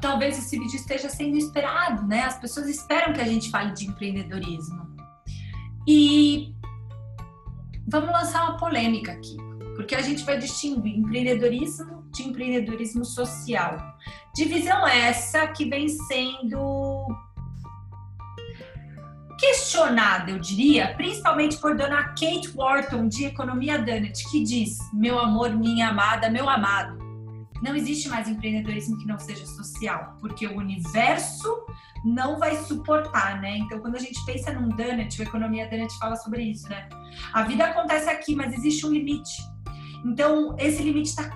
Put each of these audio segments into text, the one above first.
Talvez esse vídeo esteja sendo esperado, né? As pessoas esperam que a gente fale de empreendedorismo. E vamos lançar uma polêmica aqui, porque a gente vai distinguir empreendedorismo de empreendedorismo social. Divisão essa que vem sendo questionada, eu diria, principalmente por dona Kate Wharton, de Economia Dunnett, que diz: Meu amor, minha amada, meu amado, não existe mais empreendedorismo que não seja social, porque o universo não vai suportar, né? Então, quando a gente pensa num Dunnett, o Economia Dunnett fala sobre isso, né? A vida acontece aqui, mas existe um limite. Então, esse limite está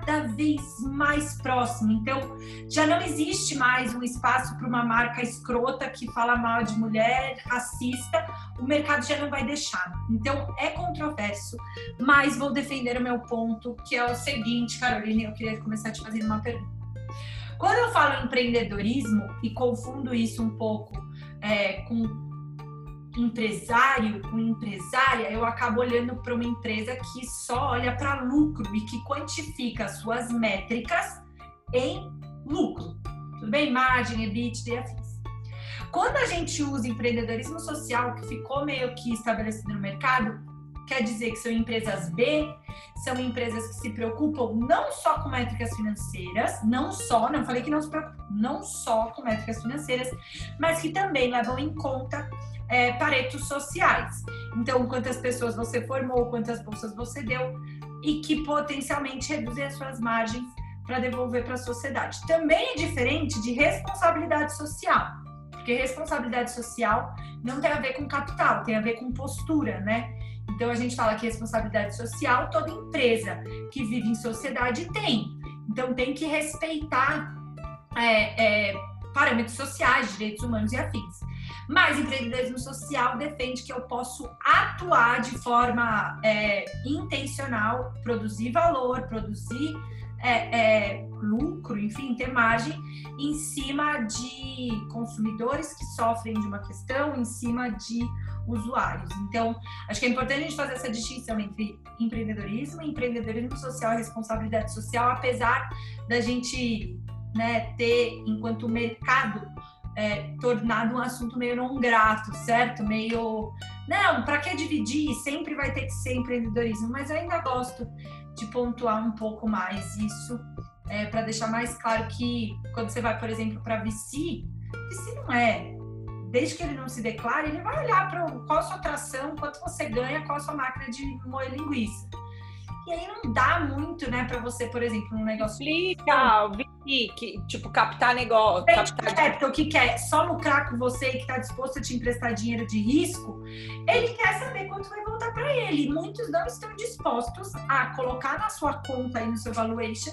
cada vez mais próximo. Então, já não existe mais um espaço para uma marca escrota que fala mal de mulher, racista. O mercado já não vai deixar. Então, é controverso, mas vou defender o meu ponto, que é o seguinte, Carolina, eu queria começar te fazendo uma pergunta. Quando eu falo empreendedorismo e confundo isso um pouco é, com empresário com empresária, eu acabo olhando para uma empresa que só olha para lucro e que quantifica suas métricas em lucro. Tudo bem? Margem, EBITDA e afins. Quando a gente usa empreendedorismo social, que ficou meio que estabelecido no mercado, quer dizer que são empresas B, são empresas que se preocupam não só com métricas financeiras, não só, não falei que não se preocupam, não só com métricas financeiras, mas que também levam em conta é, paretos sociais. Então, quantas pessoas você formou, quantas bolsas você deu e que potencialmente reduzem as suas margens para devolver para a sociedade. Também é diferente de responsabilidade social, porque responsabilidade social não tem a ver com capital, tem a ver com postura, né? Então a gente fala que responsabilidade social toda empresa que vive em sociedade tem. Então tem que respeitar é, é, parâmetros sociais, direitos humanos e afins. Mas empreendedorismo social defende que eu posso atuar de forma é, intencional, produzir valor, produzir é, é, lucro, enfim, ter margem em cima de consumidores que sofrem de uma questão, em cima de usuários. Então, acho que é importante a gente fazer essa distinção entre empreendedorismo, empreendedorismo social e responsabilidade social, apesar da gente né, ter, enquanto mercado, é, tornado um assunto meio não grato, certo? Meio. Não, para que dividir? Sempre vai ter que ser empreendedorismo, mas eu ainda gosto de pontuar um pouco mais isso, é, para deixar mais claro que quando você vai, por exemplo, para VC, VC não é. Desde que ele não se declare, ele vai olhar para qual a sua atração, quanto você ganha, qual a sua máquina de moer linguiça. E aí não dá muito, né, para você, por exemplo, um negócio. Explica, que, tipo, captar negócio. É, captar... É, porque o que quer só lucrar com você e que está disposto a te emprestar dinheiro de risco, ele quer saber quanto vai voltar para ele. Muitos não estão dispostos a colocar na sua conta e no seu valuation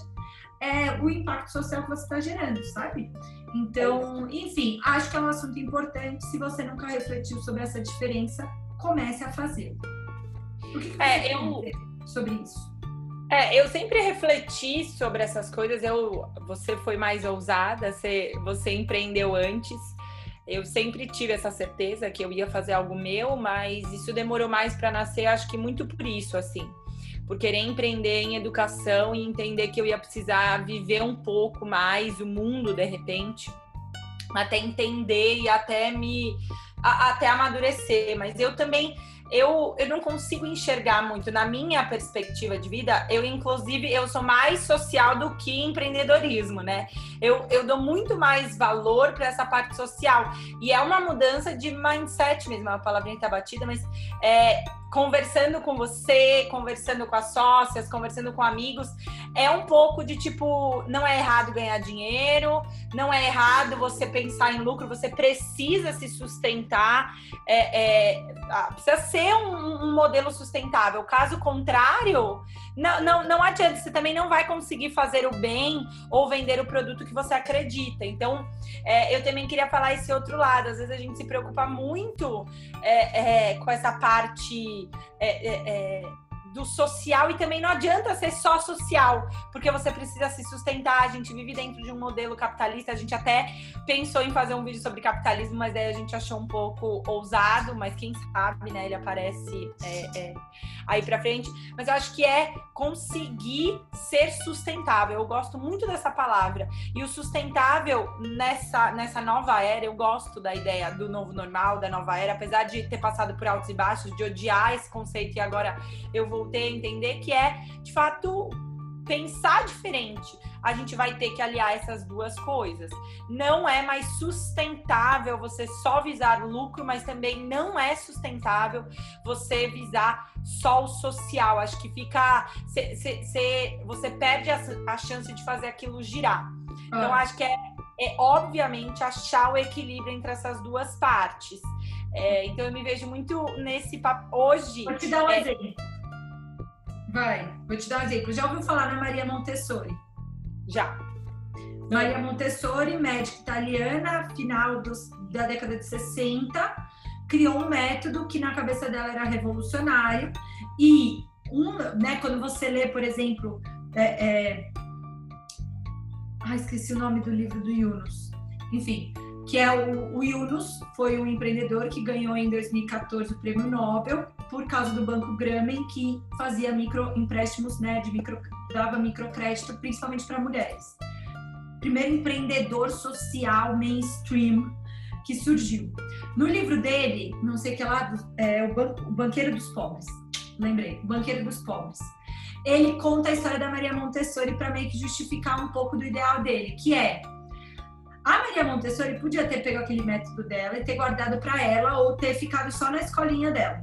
é, o impacto social que você está gerando, sabe? Então, enfim, acho que é um assunto importante. Se você nunca refletiu sobre essa diferença, comece a fazer. O que, que é, eu sobre isso? É, eu sempre refleti sobre essas coisas. Eu, você foi mais ousada, você, você empreendeu antes. Eu sempre tive essa certeza que eu ia fazer algo meu, mas isso demorou mais para nascer, acho que muito por isso, assim. Por querer empreender em educação e entender que eu ia precisar viver um pouco mais o mundo de repente, até entender e até me a, até amadurecer. Mas eu também eu, eu não consigo enxergar muito. Na minha perspectiva de vida, eu, inclusive, eu sou mais social do que empreendedorismo, né? Eu, eu dou muito mais valor para essa parte social. E é uma mudança de mindset mesmo, é uma palavrinha tá batida, mas é, conversando com você, conversando com as sócias, conversando com amigos, é um pouco de tipo, não é errado ganhar dinheiro, não é errado você pensar em lucro, você precisa se sustentar, é, é, precisa ser um, um, modelo sustentável. Caso contrário, não, não, não adianta, você também não vai conseguir fazer o bem ou vender o produto que você acredita. Então, é, eu também queria falar esse outro lado. Às vezes a gente se preocupa muito é, é, com essa parte é, é, é, do social e também não adianta ser só social, porque você precisa se sustentar. A gente vive dentro de um modelo capitalista. A gente até pensou em fazer um vídeo sobre capitalismo, mas aí a gente achou um pouco ousado. Mas quem sabe, né? Ele aparece é, é, aí para frente. Mas eu acho que é conseguir ser sustentável. Eu gosto muito dessa palavra. E o sustentável nessa, nessa nova era, eu gosto da ideia do novo normal, da nova era, apesar de ter passado por altos e baixos, de odiar esse conceito e agora eu voltei a entender que é, de fato, pensar diferente. A gente vai ter que aliar essas duas coisas. Não é mais sustentável você só visar lucro, mas também não é sustentável você visar só o social. Acho que fica. Cê, cê, cê, você perde a, a, chance de fazer aquilo girar. Então, ah. Então, acho que é, é, obviamente, achar o equilíbrio entre essas duas partes. É, então, eu me vejo muito nesse papo. Hoje. Vou te dar um é, exemplo Vai, vou te dar um exemplo. Já ouviu falar na Maria Montessori? Já. Maria Montessori, médica italiana, final dos, da década de 60, criou um método que na cabeça dela era revolucionário. E um, né, quando você lê, por exemplo, é, é... Ah, esqueci o nome do livro do Yunus. Enfim, que é o, o Yunus, foi um empreendedor que ganhou em 2014 o prêmio Nobel por causa do Banco Grameen, que fazia microempréstimos, né, de micro, dava microcrédito principalmente para mulheres. Primeiro empreendedor social mainstream que surgiu. No livro dele, não sei que lá, é o, Ban o Banqueiro dos Pobres, lembrei, o Banqueiro dos Pobres. Ele conta a história da Maria Montessori para meio que justificar um pouco do ideal dele, que é a Maria Montessori podia ter pego aquele método dela e ter guardado para ela ou ter ficado só na escolinha dela.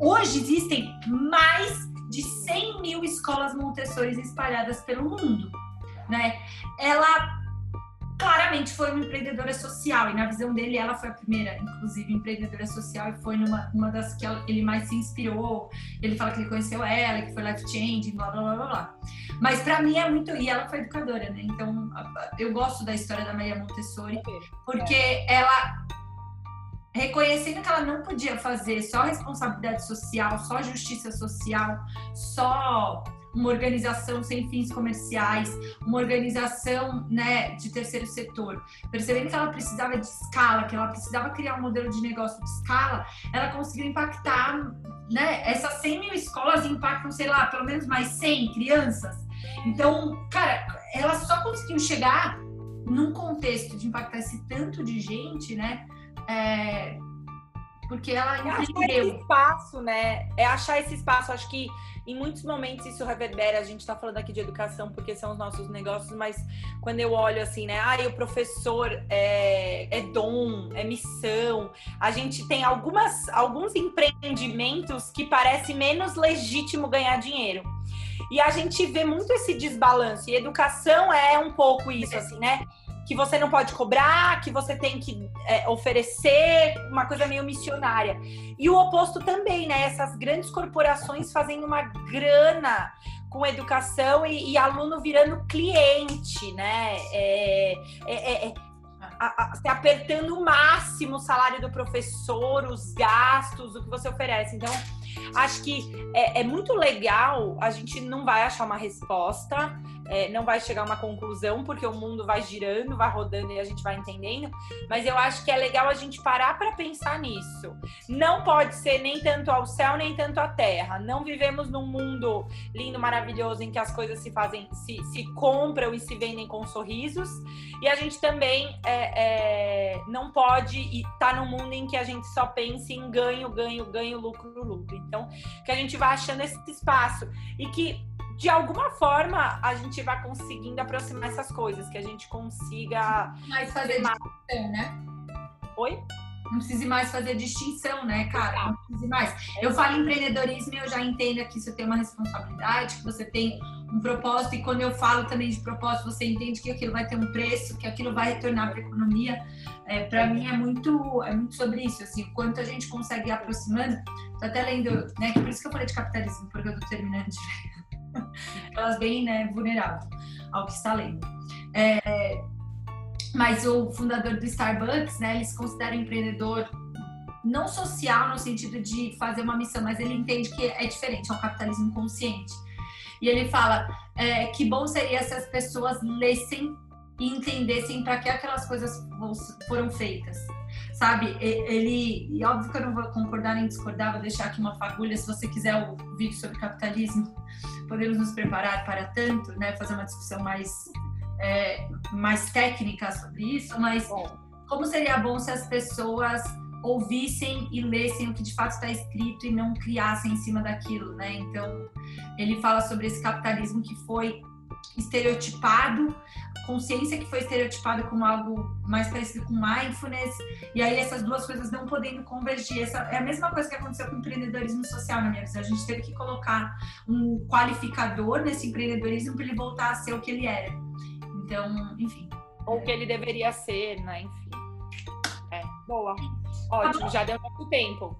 Hoje existem mais de 100 mil escolas Montessori espalhadas pelo mundo, né? Ela claramente foi uma empreendedora social e na visão dele ela foi a primeira, inclusive empreendedora social e foi numa uma das que ele mais se inspirou. Ele fala que ele conheceu ela, que foi life changing, blá blá blá blá. blá. Mas para mim é muito e ela foi educadora, né? Então eu gosto da história da Maria Montessori porque ela reconhecendo que ela não podia fazer só responsabilidade social, só justiça social, só uma organização sem fins comerciais, uma organização né, de terceiro setor, percebendo que ela precisava de escala, que ela precisava criar um modelo de negócio de escala, ela conseguiu impactar, né, essas 100 mil escolas impactam, sei lá, pelo menos mais 100 crianças. Então, cara, ela só conseguiu chegar num contexto de impactar esse tanto de gente, né, é, porque ela é achar esse espaço, né? É achar esse espaço. Acho que em muitos momentos isso reverbera. A gente está falando aqui de educação porque são os nossos negócios, mas quando eu olho assim, né? Ah, o professor é, é dom, é missão. A gente tem algumas, alguns empreendimentos que parece menos legítimo ganhar dinheiro. E a gente vê muito esse desbalanço. E educação é um pouco isso, assim, né? Que você não pode cobrar, que você tem que é, oferecer, uma coisa meio missionária. E o oposto também, né? Essas grandes corporações fazendo uma grana com educação e, e aluno virando cliente, né? É, é, é, é a, a, se apertando o máximo o salário do professor, os gastos, o que você oferece. Então, acho que é, é muito legal, a gente não vai achar uma resposta é, não vai chegar a uma conclusão, porque o mundo vai girando, vai rodando e a gente vai entendendo. Mas eu acho que é legal a gente parar para pensar nisso. Não pode ser nem tanto ao céu, nem tanto à terra. Não vivemos num mundo lindo, maravilhoso, em que as coisas se fazem, se, se compram e se vendem com sorrisos. E a gente também é, é, não pode estar tá num mundo em que a gente só pense em ganho, ganho, ganho, lucro, lucro. Então, que a gente vá achando esse espaço. E que de alguma forma a gente vai conseguindo aproximar essas coisas, que a gente consiga. Mais fazer mais... distinção, né? Oi? Não precise mais fazer distinção, né, cara? Não precise mais. Eu falo empreendedorismo e eu já entendo que isso tem uma responsabilidade, que você tem um propósito, e quando eu falo também de propósito, você entende que aquilo vai ter um preço, que aquilo vai retornar para a economia. É, para mim é muito, é muito sobre isso, assim, o quanto a gente consegue ir aproximando. Tô até lendo, né, que por isso que eu falei de capitalismo, porque eu tô terminando de elas bem né, vulneráveis ao que está lendo. É, mas o fundador do Starbucks, né, eles consideram empreendedor não social no sentido de fazer uma missão, mas ele entende que é diferente, é um capitalismo consciente. E ele fala é, que bom seria se as pessoas lessem e entendessem para que aquelas coisas foram feitas. Sabe, ele, e óbvio que eu não vou concordar nem discordar, vou deixar aqui uma fagulha. Se você quiser o vídeo sobre capitalismo, podemos nos preparar para tanto, né? Fazer uma discussão mais, é, mais técnica sobre isso, mas como seria bom se as pessoas ouvissem e lessem o que de fato está escrito e não criassem em cima daquilo, né? Então, ele fala sobre esse capitalismo que foi estereotipado, consciência que foi estereotipada como algo mais parecido com mindfulness, e aí essas duas coisas não podendo convergir. Essa é a mesma coisa que aconteceu com o empreendedorismo social, na minha visão. A gente teve que colocar um qualificador nesse empreendedorismo para ele voltar a ser o que ele era. Então, enfim. Ou o que ele deveria ser, né? Enfim. É, boa. Ótimo, já deu muito tempo.